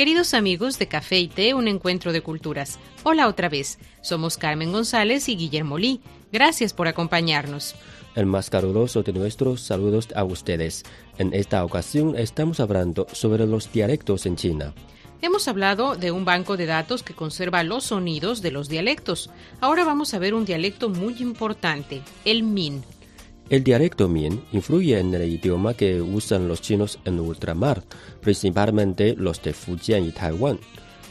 Queridos amigos de Café y Té, un encuentro de culturas. Hola otra vez. Somos Carmen González y Guillermo Lee. Gracias por acompañarnos. El más caluroso de nuestros saludos a ustedes. En esta ocasión estamos hablando sobre los dialectos en China. Hemos hablado de un banco de datos que conserva los sonidos de los dialectos. Ahora vamos a ver un dialecto muy importante, el Min. El dialecto Min influye en el idioma que usan los chinos en ultramar, principalmente los de Fujian y Taiwán.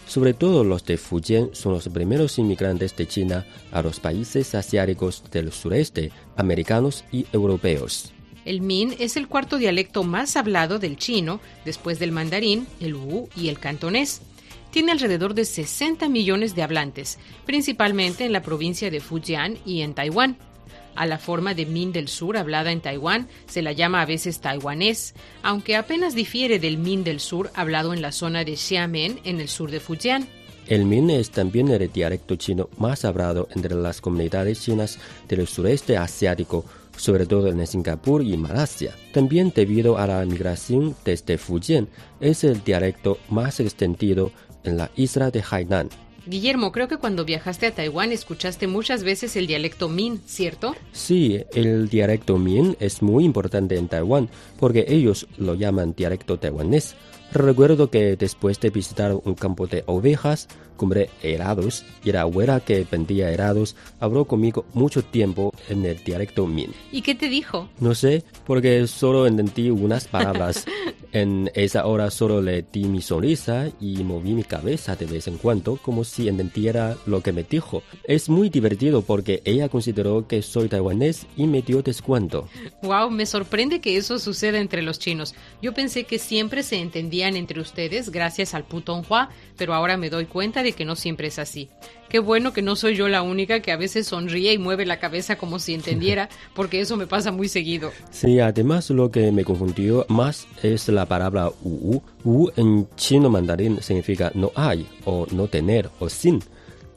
Sobre todo los de Fujian son los primeros inmigrantes de China a los países asiáticos del sureste, americanos y europeos. El Min es el cuarto dialecto más hablado del chino, después del mandarín, el wu y el cantonés. Tiene alrededor de 60 millones de hablantes, principalmente en la provincia de Fujian y en Taiwán. A la forma de Min del Sur hablada en Taiwán se la llama a veces taiwanés, aunque apenas difiere del Min del Sur hablado en la zona de Xiamen en el sur de Fujian. El Min es también el dialecto chino más hablado entre las comunidades chinas del sureste asiático, sobre todo en Singapur y Malasia. También debido a la migración desde Fujian, es el dialecto más extendido en la isla de Hainan. Guillermo, creo que cuando viajaste a Taiwán escuchaste muchas veces el dialecto Min, ¿cierto? Sí, el dialecto Min es muy importante en Taiwán porque ellos lo llaman dialecto taiwanés. Recuerdo que después de visitar un campo de ovejas, compré helados y la abuela que vendía helados habló conmigo mucho tiempo en el dialecto Min. ¿Y qué te dijo? No sé, porque solo entendí unas palabras. en esa hora solo le di mi sonrisa y moví mi cabeza de vez en cuando como si entendiera lo que me dijo. Es muy divertido porque ella consideró que soy taiwanés y me dio descuento. Wow, me sorprende que eso suceda entre los chinos. Yo pensé que siempre se entre ustedes gracias al putonghua, pero ahora me doy cuenta de que no siempre es así. Qué bueno que no soy yo la única que a veces sonríe y mueve la cabeza como si entendiera, porque eso me pasa muy seguido. Sí, además lo que me confundió más es la palabra wu. Wu en chino mandarín significa no hay, o no tener, o sin.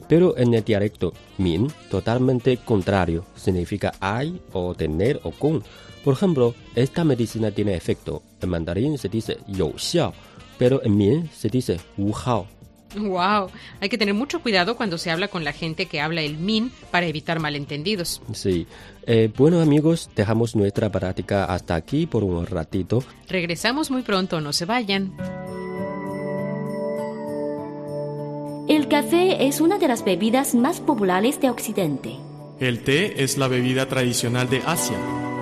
Pero en el dialecto min, totalmente contrario, significa hay, o tener, o con. Por ejemplo, esta medicina tiene efecto. En mandarín se dice you xiao, pero en min se dice wu hao. Wow, hay que tener mucho cuidado cuando se habla con la gente que habla el min para evitar malentendidos. Sí. Eh, bueno amigos, dejamos nuestra práctica hasta aquí por un ratito. Regresamos muy pronto, no se vayan. El café es una de las bebidas más populares de Occidente. El té es la bebida tradicional de Asia.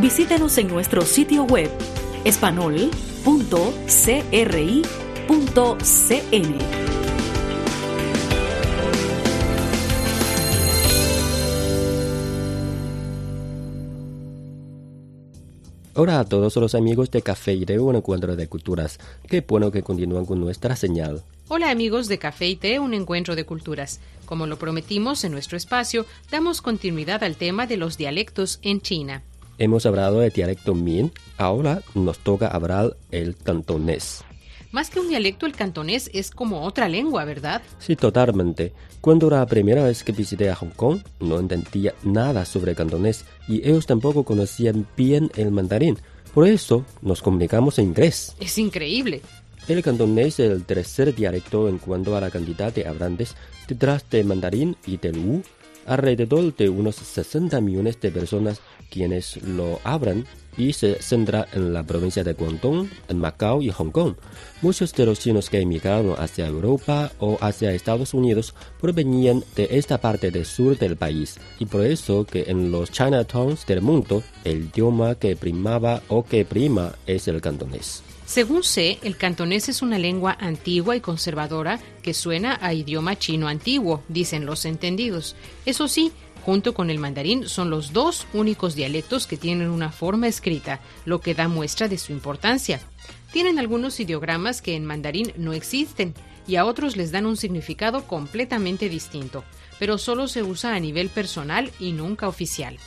Visítenos en nuestro sitio web espanol.cri.cn. Hola a todos los amigos de Café y Té, un encuentro de culturas. Qué bueno que continúan con nuestra señal. Hola amigos de Café y Té, un encuentro de culturas. Como lo prometimos en nuestro espacio, damos continuidad al tema de los dialectos en China. Hemos hablado de dialecto Min, ahora nos toca hablar el cantonés. Más que un dialecto, el cantonés es como otra lengua, ¿verdad? Sí, totalmente. Cuando la primera vez que visité a Hong Kong, no entendía nada sobre cantonés y ellos tampoco conocían bien el mandarín. Por eso nos comunicamos en inglés. Es increíble. El cantonés es el tercer dialecto en cuanto a la cantidad de hablantes detrás del mandarín y del wu. Alrededor de unos 60 millones de personas quienes lo hablan y se centra en la provincia de Guangdong, en Macao y Hong Kong. Muchos de los chinos que emigraron hacia Europa o hacia Estados Unidos provenían de esta parte del sur del país y por eso que en los Chinatowns del mundo el idioma que primaba o que prima es el cantonés. Según sé, el cantonés es una lengua antigua y conservadora que suena a idioma chino antiguo, dicen los entendidos. Eso sí, junto con el mandarín son los dos únicos dialectos que tienen una forma escrita, lo que da muestra de su importancia. Tienen algunos ideogramas que en mandarín no existen y a otros les dan un significado completamente distinto, pero solo se usa a nivel personal y nunca oficial.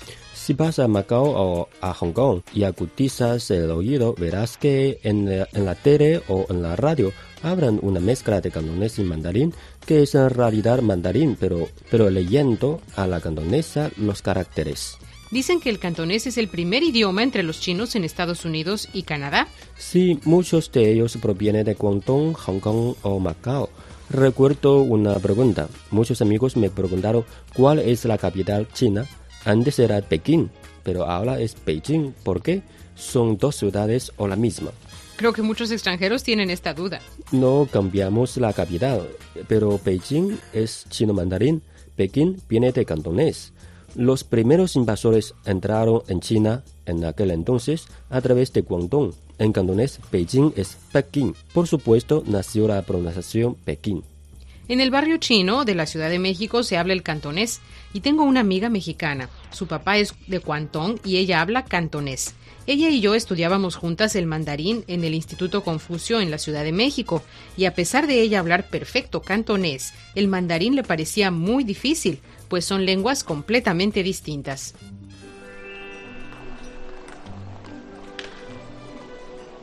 Si vas a Macao o a Hong Kong y acutizas el oído, verás que en la, en la tele o en la radio hablan una mezcla de cantonés y mandarín, que es en realidad mandarín, pero, pero leyendo a la cantonesa los caracteres. Dicen que el cantonés es el primer idioma entre los chinos en Estados Unidos y Canadá. Sí, muchos de ellos provienen de Guangdong, Hong Kong o Macao. Recuerdo una pregunta. Muchos amigos me preguntaron cuál es la capital china. Antes era Pekín, pero ahora es Beijing. ¿Por qué? ¿Son dos ciudades o la misma? Creo que muchos extranjeros tienen esta duda. No cambiamos la capital, pero Beijing es chino mandarín, Pekín viene de cantonés. Los primeros invasores entraron en China en aquel entonces a través de Guangdong. En cantonés, Beijing es Pekín. Por supuesto, nació la pronunciación Pekín. En el barrio chino de la Ciudad de México se habla el cantonés y tengo una amiga mexicana. Su papá es de Guangdong y ella habla cantonés. Ella y yo estudiábamos juntas el mandarín en el Instituto Confucio en la Ciudad de México y a pesar de ella hablar perfecto cantonés, el mandarín le parecía muy difícil, pues son lenguas completamente distintas.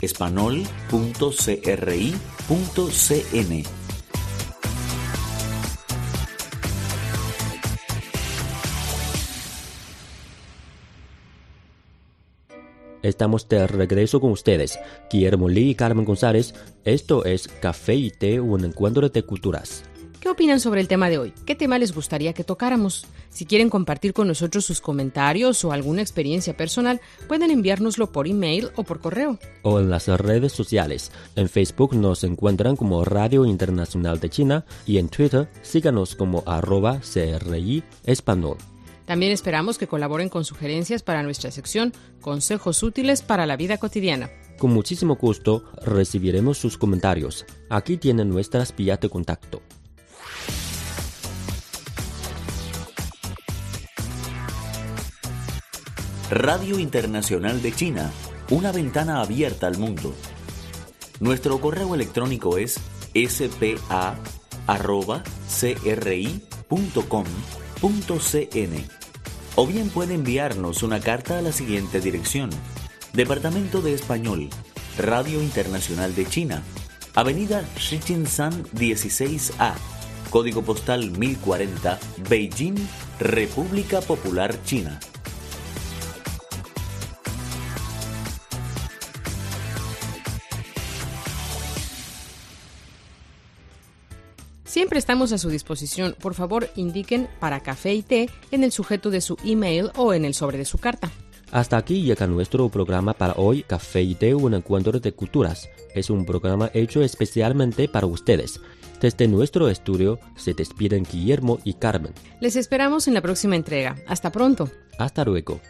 espanol.cri.cn. Estamos de regreso con ustedes, Guillermo Lee y Carmen González. Esto es Café y Té, un encuentro de culturas. ¿Qué opinan sobre el tema de hoy? ¿Qué tema les gustaría que tocáramos? Si quieren compartir con nosotros sus comentarios o alguna experiencia personal, pueden enviárnoslo por email o por correo. O en las redes sociales. En Facebook nos encuentran como Radio Internacional de China y en Twitter síganos como arroba CRI Español. También esperamos que colaboren con sugerencias para nuestra sección Consejos útiles para la vida cotidiana. Con muchísimo gusto recibiremos sus comentarios. Aquí tienen nuestras vías de contacto. Radio Internacional de China, una ventana abierta al mundo. Nuestro correo electrónico es spa.cri.com o bien puede enviarnos una carta a la siguiente dirección. Departamento de Español, Radio Internacional de China, Avenida Shichinshan 16A, Código Postal 1040, Beijing, República Popular China. Siempre estamos a su disposición. Por favor, indiquen para café y té en el sujeto de su email o en el sobre de su carta. Hasta aquí llega nuestro programa para hoy, Café y Té, un encuentro de culturas. Es un programa hecho especialmente para ustedes. Desde nuestro estudio se despiden Guillermo y Carmen. Les esperamos en la próxima entrega. Hasta pronto. Hasta luego.